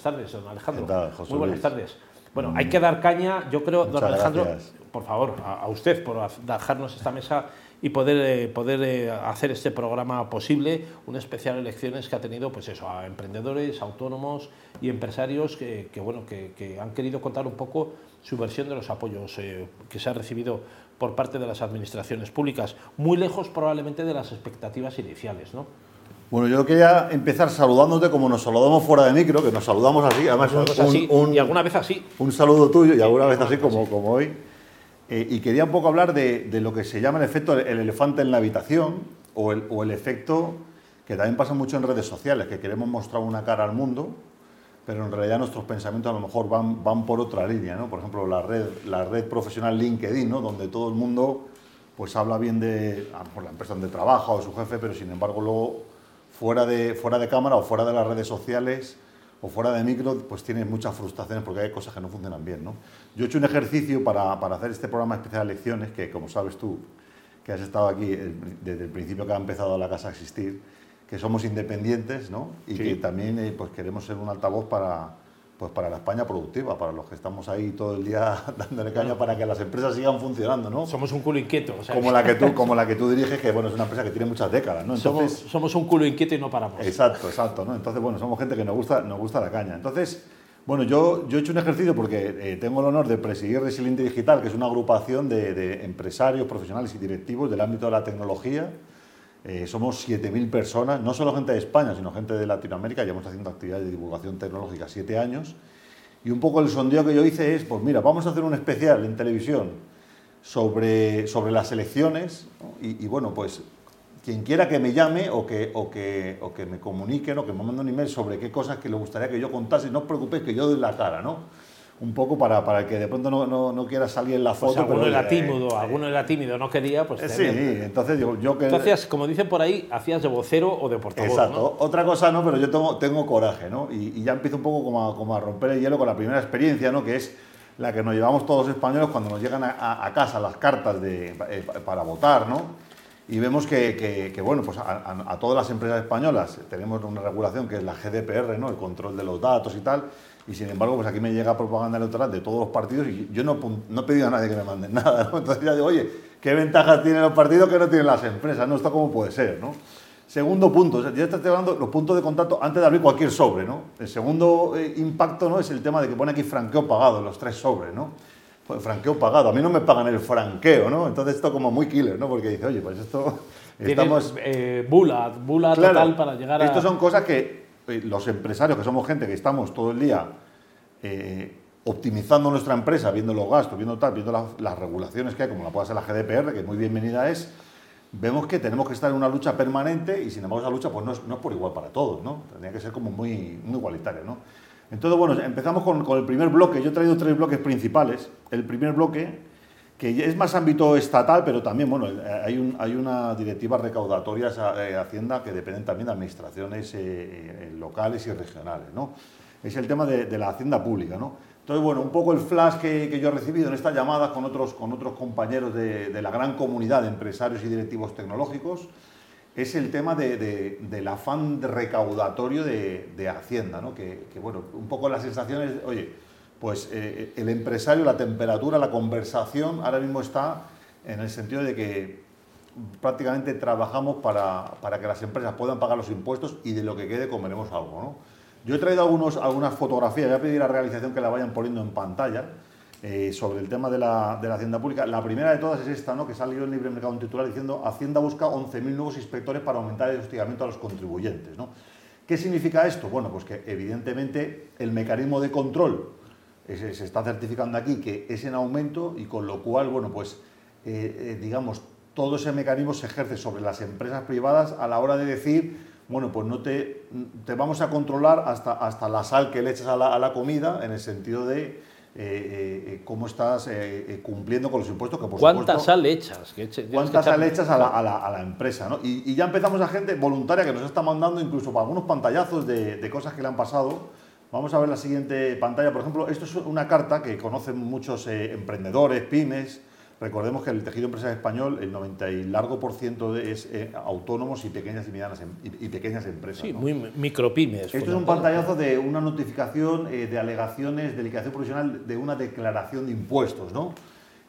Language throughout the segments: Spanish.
buenas tardes, don Alejandro. Muy buenas tardes. Bueno, hay que dar caña, yo creo, don Alejandro, por favor, a, usted por dejarnos esta mesa y poder, eh, poder eh, hacer este programa posible, un especial elecciones que ha tenido pues eso, a emprendedores, autónomos y empresarios que, bueno, que, han querido contar un poco su versión de los apoyos eh, que se ha recibido por parte de las administraciones públicas, muy lejos probablemente de las expectativas iniciales. ¿no? Bueno, yo quería empezar saludándote como nos saludamos fuera de micro, que nos saludamos así, además un, y alguna vez así. Un saludo tuyo y alguna vez así como, como hoy. Eh, y quería un poco hablar de, lo que se llama el efecto el elefante en la habitación o el, o el, efecto que también pasa mucho en redes sociales, que queremos mostrar una cara al mundo, pero en realidad nuestros pensamientos a lo mejor van, van por otra línea. ¿no? Por ejemplo, la red, la red profesional LinkedIn, ¿no? donde todo el mundo pues habla bien de la empresa donde trabaja o su jefe, pero sin embargo luego fuera de, fuera de cámara o fuera de las redes sociales o fuera de micro, pues tienes muchas frustraciones porque hay cosas que no funcionan bien. ¿no? Yo he hecho un ejercicio para, para hacer este programa especial de lecciones, que como sabes tú, que has estado aquí desde el principio que ha empezado la casa a existir, que somos independientes ¿no? y que también eh, pues queremos ser un altavoz para, pues para la España productiva, para los que estamos ahí todo el día dándole caña para que las empresas sigan funcionando, ¿no? Somos un culo inquieto. como, la que tú, como la que tú diriges, que bueno, es una empresa que tiene muchas décadas, ¿no? Entonces, somos, un culo inquieto y no paramos. Exacto, exacto, ¿no? Entonces, bueno, somos gente que nos gusta, nos gusta la caña. Entonces, bueno, yo, yo he hecho un ejercicio porque eh, tengo el honor de presidir Resiliente Digital, que es una agrupación de, de empresarios, profesionales y directivos del ámbito de la tecnología, eh, somos 7.000 personas, no solo gente de España, sino gente de Latinoamérica. Llevamos haciendo actividades de divulgación tecnológica siete años. Y un poco el sondeo que yo hice es, pues mira, vamos a hacer un especial en televisión sobre, sobre las elecciones. Y, bueno, pues quien quiera que me llame o que, o que, o que me comunique o que me mande un email sobre qué cosas que le gustaría que yo contase, no os preocupéis que yo doy la cara, ¿no? Un poco para, para que de pronto no, no, no, quiera salir en la pues foto. alguno era tímido, alguno era tímido, no quería, pues... Eh, sí, entonces yo, yo que... hacías, como dicen por ahí, hacías de vocero o de portavoz, Exacto. Otra cosa no, pero yo tengo, tengo coraje, ¿no? Y, ya empiezo un poco como a, como a, romper el hielo con la primera experiencia, ¿no? Que es la que nos llevamos todos los españoles cuando nos llegan a, casa las cartas de, eh, para votar, ¿no? Y vemos que, que, bueno, pues a, todas las empresas españolas tenemos una regulación que es la GDPR, ¿no? El control de los datos y tal y sin embargo, pues aquí me llega propaganda electoral de todos los partidos y yo no, no he pedido a nadie que me manden nada, ¿no? Entonces ya digo, oye, ¿qué ventajas tienen los partidos que no tienen las empresas? ¿No? Esto cómo puede ser, ¿no? Segundo punto, ya estoy hablando los puntos de contacto antes de abrir cualquier sobre, ¿no? El segundo eh, impacto, ¿no? Es el tema de que pone aquí franqueo pagado, los tres sobres, ¿no? Pues franqueo pagado, a mí no me pagan el franqueo, ¿no? Entonces esto como muy killer, ¿no? Porque dice, oye, pues esto... Estamos... Eh, bula, bula total para llegar a... Estas son cosas que los empresarios, que somos gente que estamos todo el día eh, optimizando nuestra empresa, viendo los gastos, viendo tal, viendo las regulaciones que hay, como la puede ser la GDPR, que muy bienvenida es, vemos que tenemos que estar en una lucha permanente y sin embargo esa lucha pues no es, no es por igual para todos, ¿no? Tendría que ser como muy, muy igualitaria, ¿no? Entonces, bueno, empezamos con, con, el primer bloque. Yo he traído tres bloques principales. El primer bloque, que es más ámbito estatal, pero también, bueno, hay, un, hay una directiva recaudatoria de Hacienda que dependen también de administraciones eh, eh, locales y regionales, ¿no? es el tema de, la hacienda pública. ¿no? Entonces, bueno, un poco el flash que, yo he recibido en estas llamadas con otros, con otros compañeros de, la gran comunidad de empresarios y directivos tecnológicos es el tema del afán recaudatorio de, Hacienda, ¿no? que, bueno, un poco las sensaciones, oye, pues eh, el empresario, la temperatura, la conversación ahora mismo está en el sentido de que prácticamente trabajamos para, para que las empresas puedan pagar los impuestos y de lo que quede comeremos algo. ¿no? Yo he traído algunas fotografías, voy a pedir a la realización que la vayan poniendo en pantalla eh, sobre el tema de la, de la, Hacienda Pública. La primera de todas es esta, ¿no? que salió en Libre Mercado en titular diciendo Hacienda busca 11.000 nuevos inspectores para aumentar el hostigamiento a los contribuyentes. ¿no? ¿Qué significa esto? Bueno, pues que evidentemente el mecanismo de control se, está certificando aquí que es en aumento y con lo cual, bueno, pues eh, eh, digamos, todo ese mecanismo se ejerce sobre las empresas privadas a la hora de decir bueno, pues no te, te vamos a controlar hasta, hasta la sal que le echas a la, comida, en el sentido de eh, eh, eh, cómo estás cumpliendo con los impuestos que por ¿Cuántas sal echas? ¿Cuántas sal echas a la, empresa? ¿no? Y, ya empezamos a gente voluntaria que nos está mandando incluso para algunos pantallazos de, de, cosas que le han pasado. Vamos a ver la siguiente pantalla. Por ejemplo, esto es una carta que conocen muchos emprendedores, pymes, Recordemos que el tejido empresarial español, el 90 y largo por ciento es eh, autónomos y pequeñas y medianas em, y, pequeñas empresas. Sí, muy micropymes. Esto es un pantallazo de una notificación eh, de alegaciones de liquidación provisional de una declaración de impuestos, ¿no?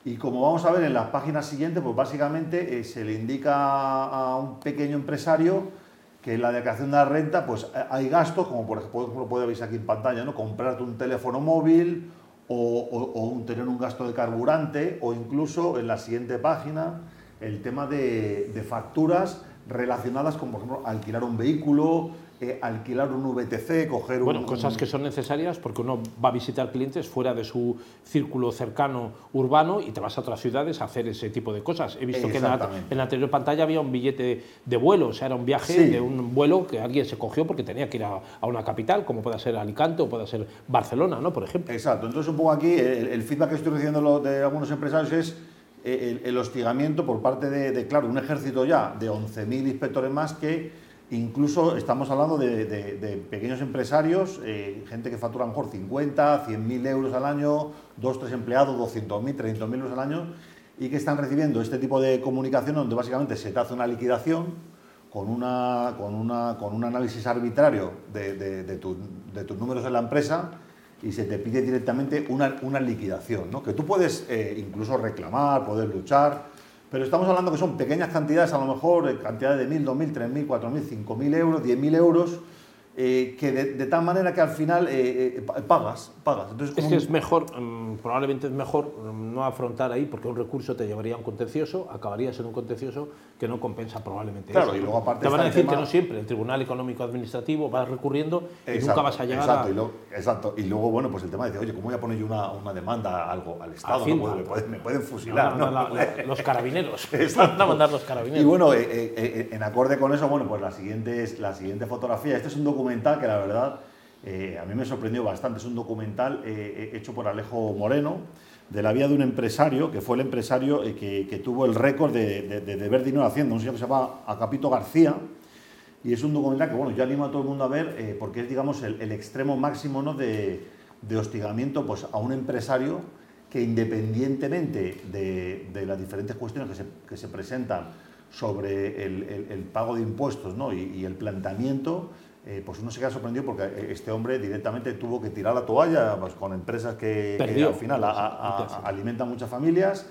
Y como vamos a ver en la página siguiente, pues básicamente eh, se le indica a un pequeño empresario que en la declaración de la renta pues hay gastos, como por ejemplo puede veis aquí en pantalla, ¿no? comprarte un teléfono móvil o, tener un gasto de carburante o incluso en la siguiente página el tema de, de facturas relacionadas con, por ejemplo, alquilar un vehículo, eh, alquilar un VTC, coger bueno, cosas que son necesarias porque uno va a visitar clientes fuera de su círculo cercano urbano y te vas a otras ciudades a hacer ese tipo de cosas. He visto que en la, anterior pantalla había un billete de vuelo, o sea, era un viaje de un vuelo que alguien se cogió porque tenía que ir a, una capital, como pueda ser Alicante o pueda ser Barcelona, ¿no? Por ejemplo. Exacto. Entonces, un poco aquí, el, feedback que estoy recibiendo de algunos empresarios es eh, el, hostigamiento por parte de, de, claro, un ejército ya de 11.000 inspectores más que Incluso estamos hablando de, pequeños empresarios, eh, gente que factura a mejor 50, 100 mil euros al año, dos, tres empleados, 200 mil, 300 mil euros al año, y que están recibiendo este tipo de comunicación donde básicamente se te hace una liquidación con, una, con, una, con un análisis arbitrario de, tus números en la empresa y se te pide directamente una, una liquidación, ¿no? que tú puedes eh, incluso reclamar, poder luchar, pero estamos hablando que son pequeñas cantidades, a lo mejor eh, cantidades de 1.000, 2.000, 3.000, 4.000, 5.000 euros, 10.000 euros, eh, que de, tal manera que al final eh, eh, pagas, pagas. Entonces, es que es mejor, mm, probablemente es mejor mm, no afrontar ahí porque un recurso te llevaría a un contencioso, acabarías en un contencioso que no compensa probablemente claro, y luego aparte te van a decir que no siempre, el Tribunal Económico Administrativo vas recurriendo y nunca vas a llegar exacto, a... Y luego, exacto, y luego, bueno, pues el tema de decir, oye, ¿cómo voy a poner yo una, una demanda algo al Estado? me, pueden, fusilar, ¿no? los carabineros, van a mandar los carabineros. Y bueno, en acorde con eso, bueno, pues la siguiente, la siguiente fotografía, este es un documento que la verdad eh, a mí me sorprendió bastante. Es un documental eh, eh, hecho por Alejo Moreno de la vida de un empresario, que fue el empresario que, tuvo el récord de, de, ver dinero haciendo, un señor que se llama Acapito García. Y es un documental que, bueno, yo animo a todo el mundo a ver porque es, digamos, el, extremo máximo ¿no? de, hostigamiento pues, a un empresario que independientemente de, las diferentes cuestiones que se, que se presentan sobre el, pago de impuestos ¿no? y el planteamiento, eh, pues uno se queda sorprendido porque eh, este hombre directamente tuvo que tirar la toalla pues, con empresas que, al final alimentan muchas familias,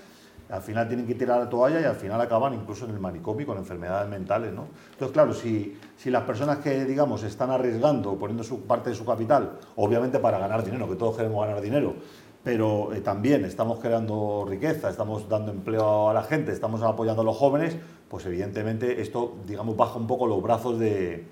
al final tienen que tirar la toalla y al final acaban incluso en el manicomio con enfermedades mentales. ¿no? Entonces, claro, si, si las personas que, digamos, están arriesgando, poniendo su parte de su capital, obviamente para ganar dinero, que todos queremos ganar dinero, pero eh, también estamos creando riqueza, estamos dando empleo a la gente, estamos apoyando a los jóvenes, pues evidentemente esto, digamos, baja un poco los brazos de,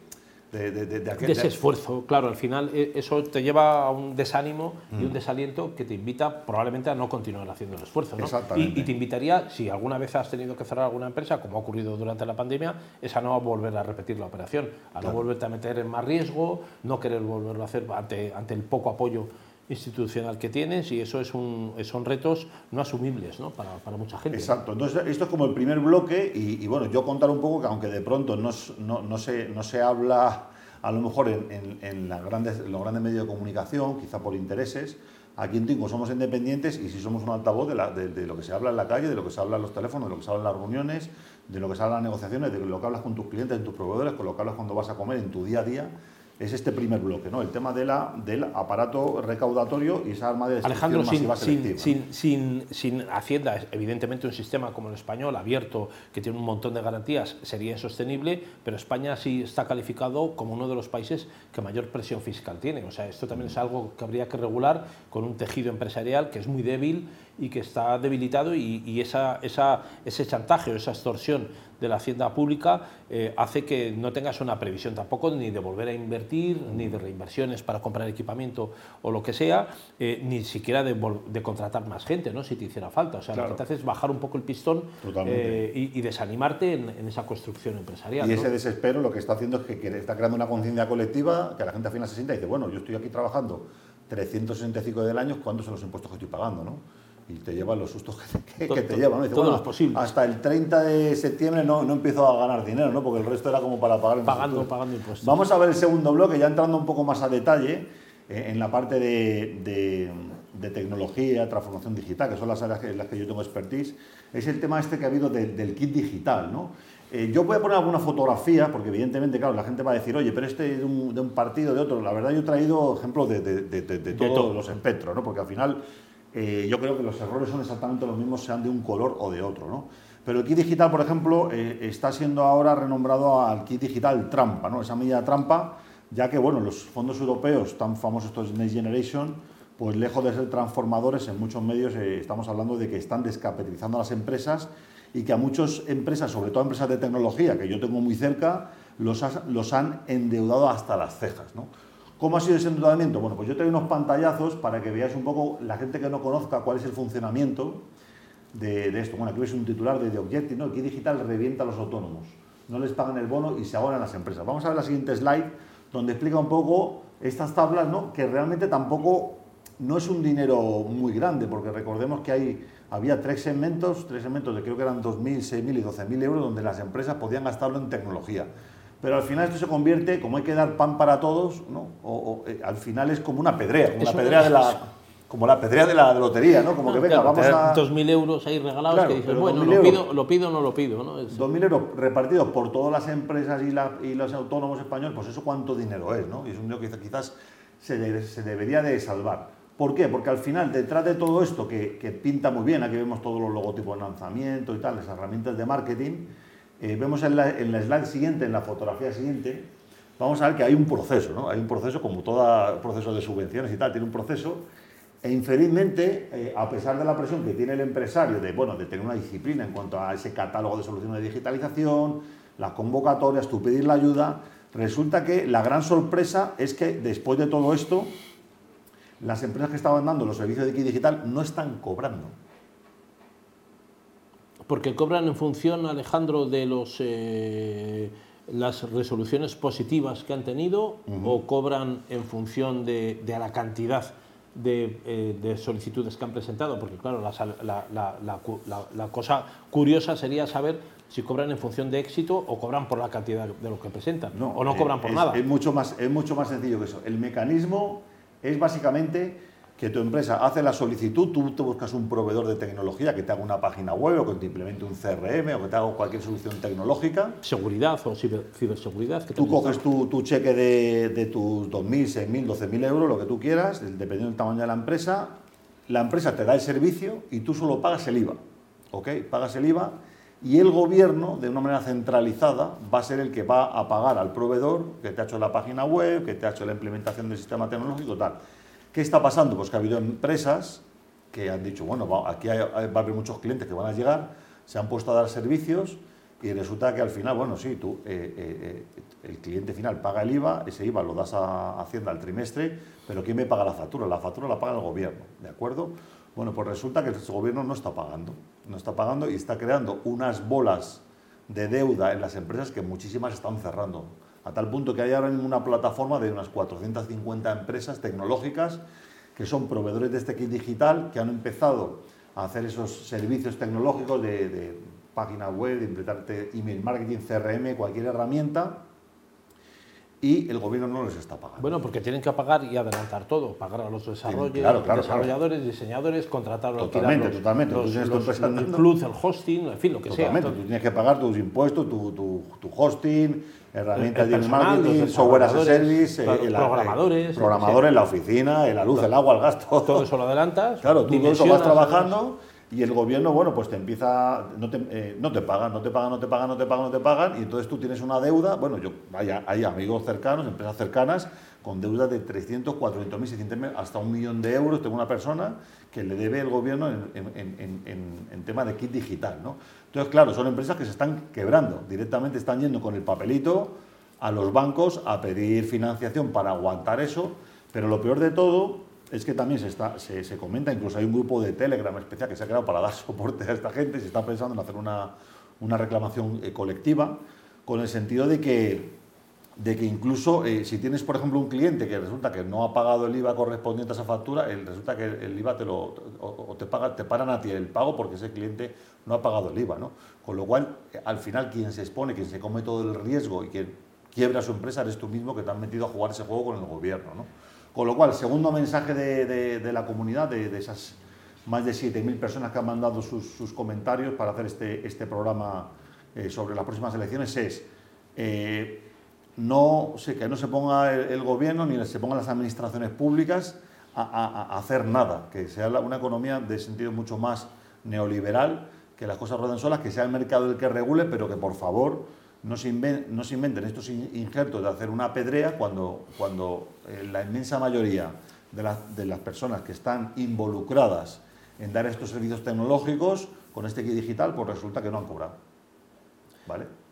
de, ese esfuerzo. Claro, al final eh, eso te lleva a un desánimo y un mm. desaliento que te invita probablemente a no continuar haciendo el esfuerzo. Y, te invitaría, si alguna vez has tenido que cerrar alguna empresa, como ha ocurrido durante la pandemia, es a no volver a repetir la operación, a no volverte a meter en más riesgo, no querer volverlo a hacer ante, ante el poco apoyo institucional que tienes y eso es un, son retos no asumibles ¿no? Para, para, mucha gente. Exacto, entonces esto es como el primer bloque y, bueno, yo contar un poco que aunque de pronto no, no, no, se, no se habla a lo mejor en, en, las grandes, los grandes medios de comunicación, quizá por intereses, aquí en Tingo somos independientes y si somos un altavoz de, de, lo que se habla en la calle, de lo que se habla en los teléfonos, de lo que se habla en las reuniones, de lo que se habla en las negociaciones, de lo que hablas con tus clientes, en tus proveedores, con lo que hablas cuando vas a comer en tu día a día es este primer bloque, ¿no? el tema de la, del aparato recaudatorio y esa arma de Alejandro, sin, sin, sin, sin, Hacienda, evidentemente un sistema como el español, abierto, que tiene un montón de garantías, sería insostenible, pero España sí está calificado como uno de los países que mayor presión fiscal tiene. O sea, esto también es algo que habría que regular con un tejido empresarial que es muy débil y que está debilitado y, esa, esa, ese chantaje o esa extorsión de la hacienda pública eh, hace que no tengas una previsión tampoco ni de volver a invertir, ni de reinversiones para comprar equipamiento o lo que sea, eh, ni siquiera de, de, contratar más gente, ¿no? si te hiciera falta. O sea, lo que te hace es bajar un poco el pistón eh, y, desanimarte en, esa construcción empresarial. Y ese desespero lo que está haciendo es que, está creando una conciencia colectiva que la gente al final se sienta y dice, bueno, yo estoy aquí trabajando 365 del año, ¿cuántos son los impuestos que estoy pagando? ¿no? Y te llevan los sustos que, te llevan. ¿no? posible. Hasta el 30 de septiembre no, no empiezo a ganar dinero, ¿no? porque el resto era como para pagar pagando, pagando impuestos. Vamos a ver el segundo bloque, ya entrando un poco más a detalle eh, en la parte de, de tecnología, transformación digital, que son las áreas en las que yo tengo expertise, es el tema este que ha habido del kit digital. ¿no? Eh, yo voy a poner alguna fotografía, porque evidentemente, claro, la gente va a decir, oye, pero este de un, de un partido, de otro. La verdad, yo he traído ejemplos de, de, todos los espectros, ¿no? porque al final eh, yo creo que los errores son exactamente los mismos, sean de un color o de otro. ¿no? Pero el kit digital, por ejemplo, eh, está siendo ahora renombrado al kit digital trampa, ¿no? esa medida trampa, ya que bueno, los fondos europeos, tan famosos estos Next Generation, pues lejos de ser transformadores, en muchos medios estamos hablando de que están descapitalizando a las empresas y que a muchas empresas, sobre todo empresas de tecnología que yo tengo muy cerca, los, los han endeudado hasta las cejas. ¿no? ¿Cómo ha sido ese endeudamiento? Bueno, pues yo traigo unos pantallazos para que veáis un poco, la gente que no conozca cuál es el funcionamiento de, esto. Bueno, aquí veis un titular de The Objective, ¿no? Aquí digital revienta a los autónomos. No les pagan el bono y se ahogan las empresas. Vamos a ver la siguiente slide, donde explica un poco estas tablas, ¿no? Que realmente tampoco no es un dinero muy grande, porque recordemos que hay había tres segmentos, tres segmentos de creo que eran 2.000, 6.000 y 12.000 euros donde las empresas podían gastarlo en tecnología. Pero al final esto se convierte, como hay que dar pan para todos, ¿no? o, eh, al final es como una pedrea, como, pedrea de la, como la pedrea de la lotería, ¿no? Como que venga, vamos a... 2.000 euros ahí regalados que dices, bueno, lo pido, lo pido o no lo pido. ¿no? 2.000 euros repartidos por todas las empresas y, la, y, los autónomos españoles, pues eso cuánto dinero es, ¿no? Y es un dinero que quizás se, se debería de salvar. ¿Por qué? Porque al final, detrás de todo esto, que, pinta muy bien, aquí vemos todos los logotipos de lanzamiento y tal, las herramientas de marketing, eh, vemos en la, slide siguiente, en la fotografía siguiente, vamos a ver que hay un proceso, ¿no? Hay un proceso, como todo proceso de subvenciones y tal, tiene un proceso, e infelizmente, eh, a pesar de la presión que tiene el empresario de, bueno, de tener una disciplina en cuanto a ese catálogo de soluciones de digitalización, las convocatorias, tú pedir la ayuda, resulta que la gran sorpresa es que después de todo esto, las empresas que estaban dando los servicios de digital no están cobrando. Porque cobran en función, Alejandro, de los, eh, las resoluciones positivas que han tenido o cobran en función de, la cantidad eh, de, solicitudes que han presentado, porque claro, la, cosa curiosa sería saber si cobran en función de éxito o cobran por la cantidad de lo que presentan, no, o no cobran por nada. Es mucho, más, es mucho más sencillo que eso. El mecanismo es básicamente que tu empresa hace la solicitud, tú te buscas un proveedor de tecnología que te haga una página web o que te implemente un CRM o que te haga cualquier solución tecnológica. Seguridad o ciberseguridad. tú coges tu, cheque de, tus 2.000, 6.000, 12.000 euros, lo que tú quieras, dependiendo del tamaño de la empresa. La empresa te da el servicio y tú solo pagas el IVA. ¿Ok? Pagas el IVA y el gobierno, de una manera centralizada, va a ser el que va a pagar al proveedor que te ha hecho la página web, que te ha hecho la implementación del sistema tecnológico, tal. ¿Qué está pasando? Pues que ha habido empresas que han dicho, bueno, aquí va a haber muchos clientes que van a llegar, se han puesto a dar servicios y resulta que al final, bueno, sí, tú, eh, eh, eh, el cliente final paga el IVA, ese IVA lo das a Hacienda al trimestre, pero ¿quién me paga la factura? La factura la paga el gobierno, ¿de acuerdo? Bueno, pues resulta que el gobierno no está pagando, no está pagando y está creando unas bolas de deuda en las empresas que muchísimas están cerrando a tal punto que hay ahora mismo una plataforma de unas 450 empresas tecnológicas que son proveedores de este kit digital, que han empezado a hacer esos servicios tecnológicos de, de página web, de implementarte email marketing, CRM, cualquier herramienta, y el gobierno no les está pagando. Bueno, porque tienen que pagar y adelantar todo, pagar a los desarrolladores, diseñadores, contratar totalmente, totalmente. Los, el plus, el hosting, en fin, lo que sea. Totalmente, tú tienes que pagar tus impuestos, tu, tu, tu hosting, herramientas de marketing, software as a service, eh, programadores, programadores, la oficina, la luz, el agua, el gasto. Todo eso lo adelantas. Claro, tú todo eso vas trabajando y el gobierno, bueno, pues te empieza, no te, eh, no te pagan, no te pagan, no te pagan, no te pagan, no te pagan, y entonces tú tienes una deuda, bueno, yo, vaya, hay amigos cercanos, empresas cercanas, con deudas de 300, 400 mil, 600 hasta un millón de euros, tengo una persona que le debe el gobierno en, en, en, en, tema de kit digital, ¿no? Entonces, claro, son empresas que se están quebrando, directamente están yendo con el papelito a los bancos a pedir financiación para aguantar eso, pero lo peor de todo es que también se, está, se, comenta, incluso hay un grupo de Telegram especial que se ha creado para dar soporte a esta gente, se está pensando en hacer una, una reclamación eh, colectiva, con el sentido de que, de que incluso eh, si tienes, por ejemplo, un cliente que resulta que no ha pagado el IVA correspondiente a esa factura, el, resulta que el IVA te lo o, te paga, te paran a ti el pago porque ese cliente no ha pagado el IVA, ¿no? Con lo cual, eh, al final, quien se expone, quien se come todo el riesgo y quien quiebra su empresa eres tú mismo que te has metido a jugar ese juego con el gobierno, ¿no? Con lo cual, segundo mensaje de, la comunidad, de, esas más de 7.000 personas que han mandado sus, comentarios para hacer este, este programa eh, sobre las próximas elecciones, es no, que no se ponga el, gobierno ni se pongan las administraciones públicas a, hacer nada, que sea una economía de sentido mucho más neoliberal, que las cosas rueden solas, que sea el mercado el que regule, pero que por favor no se, inventen, estos injertos de hacer una pedrea cuando, cuando eh, la inmensa mayoría de, las personas que están involucradas en dar estos servicios tecnológicos con este digital, pues resulta que no han cobrado.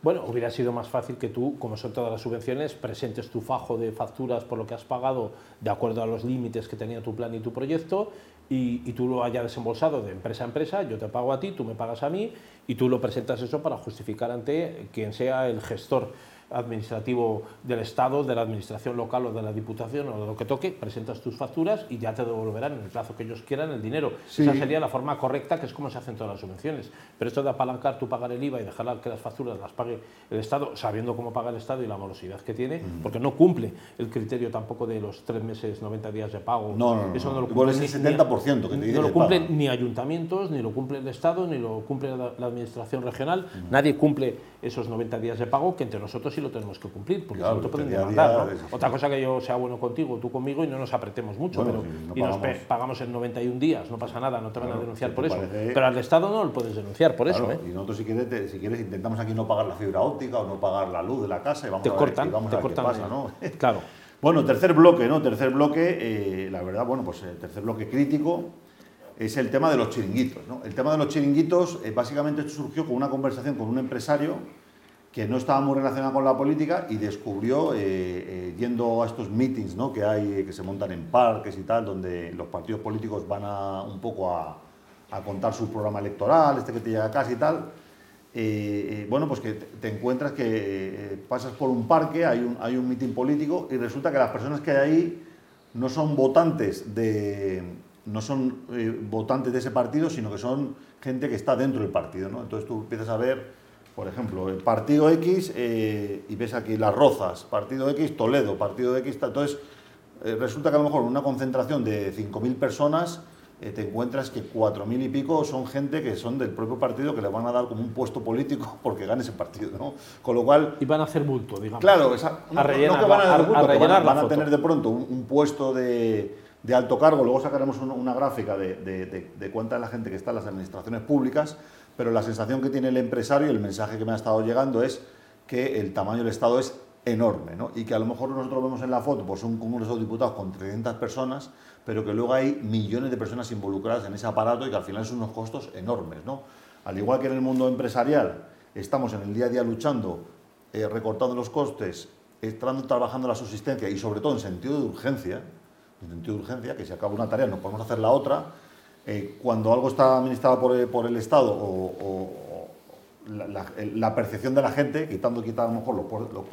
Bueno, hubiera sido más fácil que tú, como son todas las subvenciones, presentes tu fajo de facturas por lo que has pagado de acuerdo a los límites que tenía tu plan y tu proyecto y, tú lo hayas desembolsado de empresa a empresa, yo te pago a ti, tú me pagas a mí y tú lo presentas eso para justificar ante quien sea el gestor administrativo del Estado, de la administración local o de la Diputación o de lo que toque, presentas tus facturas y ya te devolverán en el plazo que ellos quieran el dinero. Esa sería la forma correcta, que es como se hacen todas las subvenciones. Pero esto de apalancar, tú pagar el IVA y dejar que las facturas las pague el Estado, sabiendo cómo paga el Estado y la morosidad que tiene, porque no cumple el criterio tampoco de los tres meses, 90 días de pago. No, no, Eso no, lo cumple. el 70% que te No lo cumplen ni ayuntamientos, ni lo cumple el Estado, ni lo cumple la, Administración Regional. Nadie cumple esos 90 días de pago que entre nosotros sí lo tenemos que cumplir, porque si no te pueden demandar. Otra cosa que yo sea bueno contigo, tú conmigo y no nos apretemos mucho, pero, y nos pagamos en 91 días, no pasa nada, no te van a denunciar por eso. Pero al Estado no lo puedes denunciar por eso. ¿eh? Y nosotros, si quieres, si quieres, intentamos aquí no pagar la fibra óptica o no pagar la luz de la casa y vamos a ver, cortan, vamos a ver qué pasa, ¿no? Claro. Bueno, tercer bloque, ¿no? Tercer bloque, eh, la verdad, bueno, pues el tercer bloque crítico es el tema de los chiringuitos. ¿no? El tema de los chiringuitos, eh, básicamente esto surgió con una conversación con un empresario que no estaba muy relacionado con la política y descubrió, eh, eh, yendo a estos meetings ¿no? que hay, que se montan en parques y tal, donde los partidos políticos van a, un poco a, contar su programa electoral, este que te llega a casa y tal, bueno, pues que te encuentras que pasas por un parque, hay un, hay un meeting político y resulta que las personas que hay ahí no son votantes de, no son eh, votantes de ese partido, sino que son gente que está dentro del partido. ¿no? Entonces tú empiezas a ver, por ejemplo, el partido X eh, y ves aquí las Rozas, partido X Toledo, partido X. Entonces eh, resulta que a lo mejor en una concentración de 5.000 personas te encuentras que 4.000 y pico son gente que son del propio partido que le van a dar como un puesto político porque gane ese partido. ¿no? Con lo cual. Y van a hacer bulto, digamos. Claro, no, rellenar, que van a, bulto, van, a tener de pronto un puesto de de alto cargo, luego sacaremos una gráfica de, cuánta es la gente que está en las administraciones públicas, pero la sensación que tiene el empresario y el mensaje que me ha estado llegando es que el tamaño del Estado es enorme, ¿no? y que a lo mejor nosotros vemos en la foto pues un Congreso de Diputados con 300 personas, pero que luego hay millones de personas involucradas en ese aparato y que al final son unos costos enormes. ¿no? Al igual que en el mundo empresarial, estamos en el día a día luchando, eh, recortando los costes, entrando trabajando la subsistencia y sobre todo en sentido de urgencia, en sentido de urgencia, que si acaba una tarea no podemos hacer la otra. Eh, cuando algo está administrado por, eh, por el Estado o, la, percepción de la gente, quitando, quitando a lo mejor los,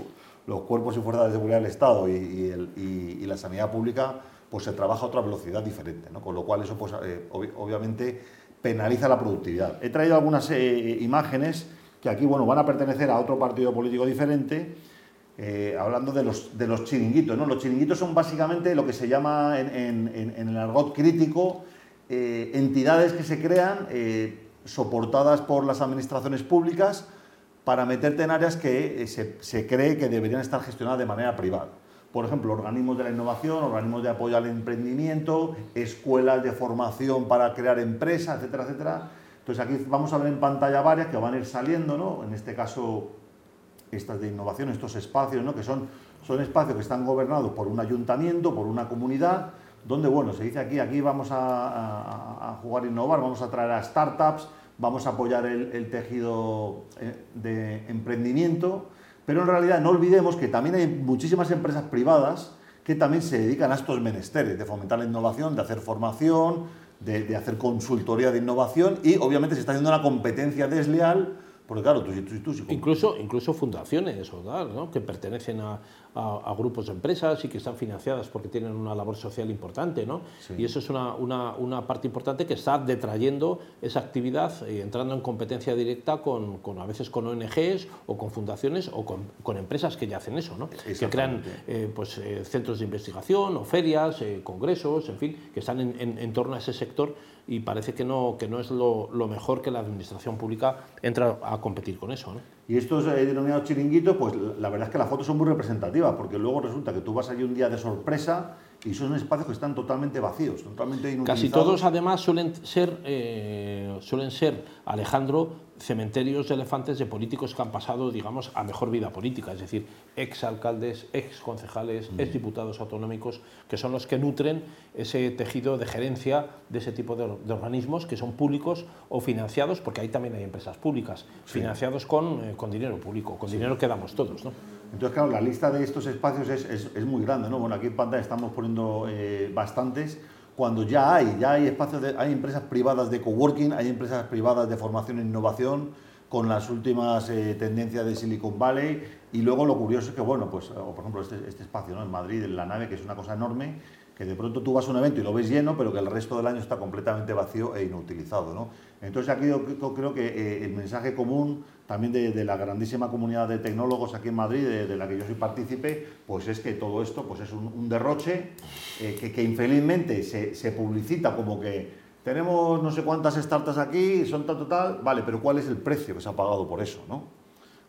los, cuerpos y fuerzas de seguridad del Estado y, el, y, la sanidad pública, pues se trabaja a otra velocidad diferente, ¿no? con lo cual eso pues, eh, obviamente penaliza la productividad. He traído algunas imágenes que aquí bueno, van a pertenecer a otro partido político diferente eh, hablando de los, de los chiringuitos. ¿no? Los chiringuitos son básicamente lo que se llama en, el argot crítico eh, entidades que se crean eh, soportadas por las administraciones públicas para meterte en áreas que se, cree que deberían estar gestionadas de manera privada. Por ejemplo, organismos de la innovación, organismos de apoyo al emprendimiento, escuelas de formación para crear empresas, etcétera, etcétera. Entonces aquí vamos a ver en pantalla varias que van a ir saliendo, ¿no? En este caso estas de innovación, estos espacios, ¿no? que son, son espacios que están gobernados por un ayuntamiento, por una comunidad, donde, bueno, se dice aquí, aquí vamos a, jugar e innovar, vamos a traer a startups, vamos a apoyar el, tejido eh, de emprendimiento, pero en realidad no olvidemos que también hay muchísimas empresas privadas que también se dedican a estos menesteres, de fomentar la innovación, de hacer formación, de hacer consultoría de innovación y obviamente se está haciendo una competencia desleal incluso, incluso fundaciones o ¿no? que pertenecen a, a, grupos de empresas y que están financiadas porque tienen una labor social importante, ¿no? Y eso es una, una, una, parte importante que está detrayendo esa actividad y entrando en competencia directa con, con, a veces con ONGs o con fundaciones o con, con empresas que ya hacen eso, ¿no? Que crean eh, pues, eh, centros de investigación o ferias, eh, congresos, en fin, que están en, en, en torno a ese sector y parece que no, que no es lo, lo, mejor que la administración pública entra a competir con eso. ¿no? Y estos eh, denominados chiringuitos, pues la verdad es que las fotos son muy representativas, porque luego resulta que tú vas allí un día de sorpresa y son espacios que están totalmente vacíos, totalmente inutilizados. Casi todos además suelen ser, eh, suelen ser, Alejandro, cementerios de elefantes de políticos que han pasado, digamos, a mejor vida política, es decir, ex alcaldes, ex concejales, mm. ex diputados autonómicos, que son los que nutren ese tejido de gerencia de ese tipo de, de organismos que son públicos o financiados, porque ahí también hay empresas públicas, sí. financiados con, eh, con dinero público, con sí. dinero que damos todos. ¿no? Entonces, claro, la lista de estos espacios es, es, es muy grande, ¿no? Bueno, aquí en pantalla estamos poniendo eh, bastantes, cuando ya hay, ya hay espacios, de, hay empresas privadas de coworking, hay empresas privadas de formación e innovación, con las últimas eh, tendencias de Silicon Valley, y luego lo curioso es que, bueno, pues, por ejemplo, este, este espacio, ¿no? En Madrid, en la nave, que es una cosa enorme, que de pronto tú vas a un evento y lo ves lleno, pero que el resto del año está completamente vacío e inutilizado. ¿no? Entonces aquí yo, creo que eh, el mensaje común también de, la grandísima comunidad de tecnólogos aquí en Madrid, de, la que yo soy partícipe, pues es que todo esto pues es un, derroche eh, que, que, infelizmente se, se, publicita como que tenemos no sé cuántas startups aquí, son tal, total, vale, pero ¿cuál es el precio que se ha pagado por eso? ¿no?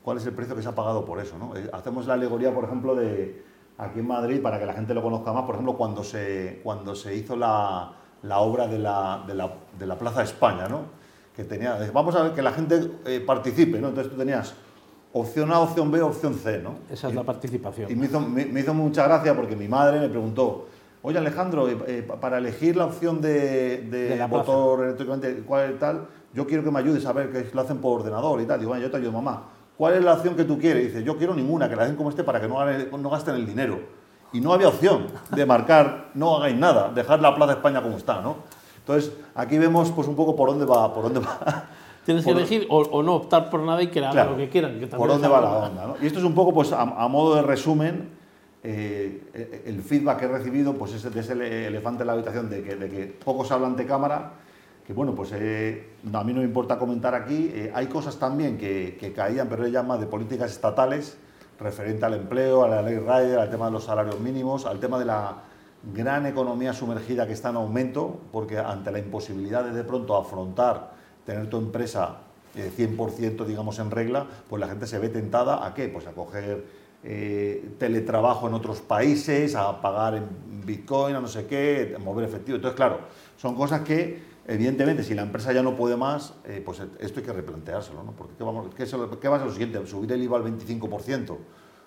¿Cuál es el precio que se ha pagado por eso? ¿no? Eh, hacemos la alegoría, por ejemplo, de aquí en Madrid, para que la gente lo conozca más, por ejemplo, cuando se, cuando se hizo la, la obra de la, de, la, de la, Plaza España, ¿no? que tenía, vamos a ver que la gente eh, participe, ¿no? entonces tú tenías opción A, opción B, opción C. ¿no? Esa es y, la participación. Y me hizo, me, me hizo, mucha gracia porque mi madre me preguntó, oye Alejandro, eh, eh, para elegir la opción de, de, de motor eléctricamente, ¿cuál tal? Yo quiero que me ayudes a ver que lo hacen por ordenador y tal. Digo, bueno, yo te ayudo, mamá ¿Cuál es la opción que tú quieres? dice, yo quiero ninguna, que la den como esté para que no, no gasten el dinero. Y no había opción de marcar, no hagáis nada, dejar la Plaza España como está, ¿no? Entonces, aquí vemos pues un poco por dónde va, por dónde va. Tienes que elegir o, o, no optar por nada y que hagan claro, lo que quieran. Que por dónde va la onda, ¿no? Y esto es un poco, pues, a, a modo de resumen, eh, el feedback que he recibido, pues, es de ese elefante en la habitación, de que, de que pocos hablan ante cámara, que bueno, pues eh, a mí no me importa comentar aquí. Eh, hay cosas también que, que caían, pero ella llama de políticas estatales, referente al empleo, a la ley Rider, al tema de los salarios mínimos, al tema de la gran economía sumergida que está en aumento, porque ante la imposibilidad de de pronto afrontar, tener tu empresa eh, 100% digamos en regla, pues la gente se ve tentada a qué? Pues a coger eh, teletrabajo en otros países, a pagar en Bitcoin, a no sé qué, a mover efectivo. Entonces, claro, son cosas que Evidentemente, si la empresa ya no puede más, eh, pues esto hay que replanteárselo, ¿no? Porque ¿qué, vamos, qué, ¿qué, va a ser lo siguiente? ¿Subir el IVA al 25%?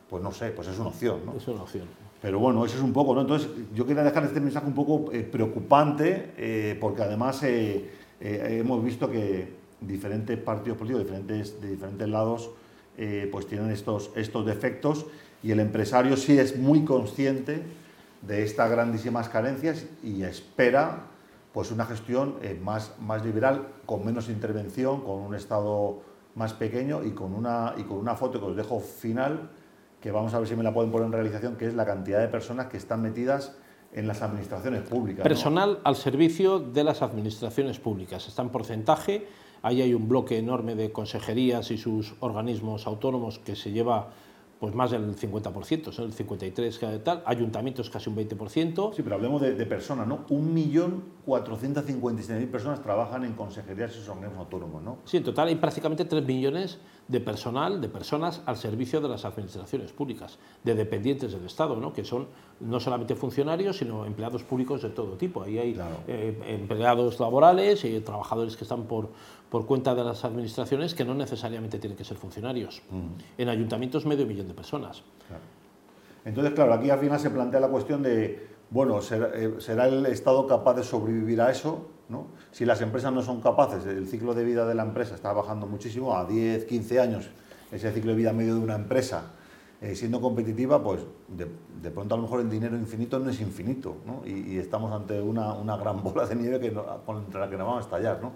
Pues no sé, pues es una opción, ¿no? Es una opción. Pero bueno, eso es un poco, ¿no? Entonces, yo quería dejar este mensaje un poco eh, preocupante, eh, porque además hemos visto que diferentes partidos políticos diferentes, de diferentes lados pues tienen estos, estos defectos y el empresario sí es muy consciente de estas grandísimas carencias y espera pues una gestión eh, más, más liberal, con menos intervención, con un Estado más pequeño y con, una, y con una foto que os dejo final, que vamos a ver si me la pueden poner en realización, que es la cantidad de personas que están metidas en las administraciones públicas. Personal ¿no? al servicio de las administraciones públicas. Está en porcentaje, ahí hay un bloque enorme de consejerías y sus organismos autónomos que se lleva pues más del 50%, son el 53% tal, ayuntamientos casi un 20%. Sí, pero hablemos de, de personas, ¿no? 1.456.000 personas trabajan en consejerías y organismos autónomos, ¿no? Sí, en total hay prácticamente 3 millones de personal, de personas al servicio de las administraciones públicas, de dependientes del Estado, ¿no? que son no solamente funcionarios, sino empleados públicos de todo tipo. Ahí hay claro. eh, empleados laborales y trabajadores que están por, por cuenta de las administraciones que no necesariamente tienen que ser funcionarios. Mm. En ayuntamientos medio millón de personas. Claro. Entonces, claro, aquí al final se plantea la cuestión de, bueno, ¿será, eh, ¿será el Estado capaz de sobrevivir a eso? ¿no? Si las empresas no son capaces, el ciclo de vida de la empresa está bajando muchísimo, a 10, 15 años, ese ciclo de vida medio de una empresa, eh, siendo competitiva, pues de, de, pronto a lo mejor el dinero infinito no es infinito, ¿no? Y, y, estamos ante una, una, gran bola de nieve que no, contra la que nos vamos a estallar, ¿no?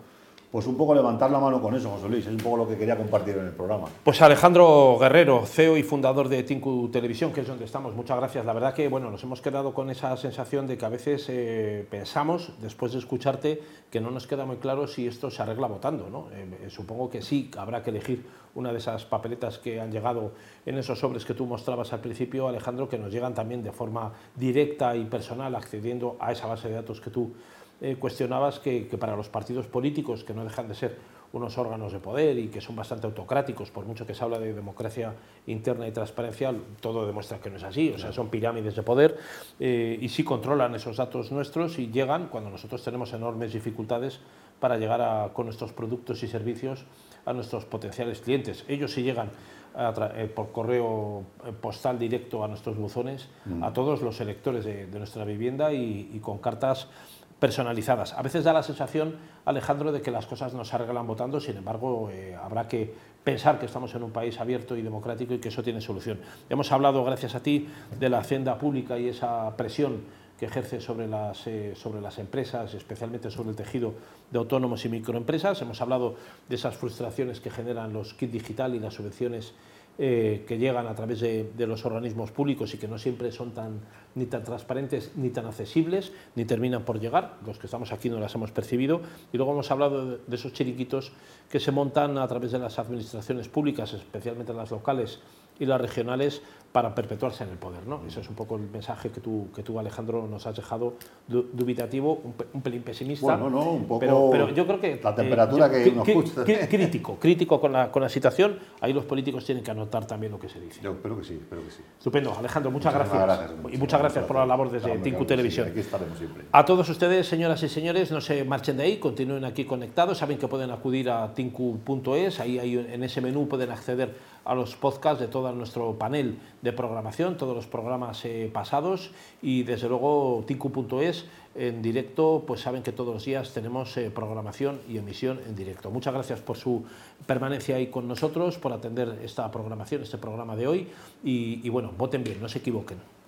Pues un poco levantar la mano con eso, José Luis, es un poco lo que quería compartir en el programa. Pues Alejandro Guerrero, CEO y fundador de Tinku Televisión, que es donde estamos, muchas gracias. La verdad que bueno, nos hemos quedado con esa sensación de que a veces eh, pensamos, después de escucharte, que no nos queda muy claro si esto se arregla votando. ¿no? Eh, supongo que sí, habrá que elegir una de esas papeletas que han llegado en esos sobres que tú mostrabas al principio, Alejandro, que nos llegan también de forma directa y personal, accediendo a esa base de datos que tú eh, cuestionabas que, para los partidos políticos, que no dejan de ser unos órganos de poder y que son bastante autocráticos, por mucho que se habla de democracia interna y transparencia, todo demuestra que no es así, o sea, son pirámides de poder eh, y sí controlan esos datos nuestros y llegan cuando nosotros tenemos enormes dificultades para llegar con nuestros productos y servicios a nuestros potenciales clientes. Ellos sí llegan eh, por correo postal directo a nuestros buzones, mm. a todos los electores de, nuestra vivienda y, y con cartas personalizadas. A veces da la sensación, Alejandro, de que las cosas no se arreglan votando, sin embargo, eh, habrá que pensar que estamos en un país abierto y democrático y que eso tiene solución. Hemos hablado, gracias a ti, de la hacienda pública y esa presión que ejerce sobre las, eh, sobre las empresas, especialmente sobre el tejido de autónomos y microempresas. Hemos hablado de esas frustraciones que generan los kits digital y las subvenciones eh, que llegan a través de, los organismos públicos y que no siempre son tan, ni tan transparentes ni tan accesibles, ni terminan por llegar. Los que estamos aquí no las hemos percibido. Y luego hemos hablado de, esos chiriquitos que se montan a través de las administraciones públicas, especialmente las locales y las regionales, para perpetuarse en el poder. ¿no? Ese es un poco el mensaje que tú, que tú Alejandro, nos has dejado dubitativo, un, pelín pesimista. Bueno, no, un poco pero, yo creo que... La temperatura eh, que, nos gusta. Crítico, crítico con la, con la situación. Ahí los políticos tienen que anotar también lo que se dice. Yo espero que sí, espero que sí. Estupendo. Alejandro, muchas, gracias. Y muchas gracias, por la labor desde Tinku Televisión. aquí estaremos siempre. A todos ustedes, señoras y señores, no se marchen de ahí, continúen aquí conectados. Saben que pueden acudir a tinku.es, ahí, ahí en ese menú pueden acceder a los podcasts de todo nuestro panel de programación, todos los programas eh, pasados y desde luego ticu.es en directo, pues saben que todos los días tenemos eh, programación y emisión en directo. Muchas gracias por su permanencia ahí con nosotros, por atender esta programación, este programa de hoy y, y bueno, voten bien, no se equivoquen.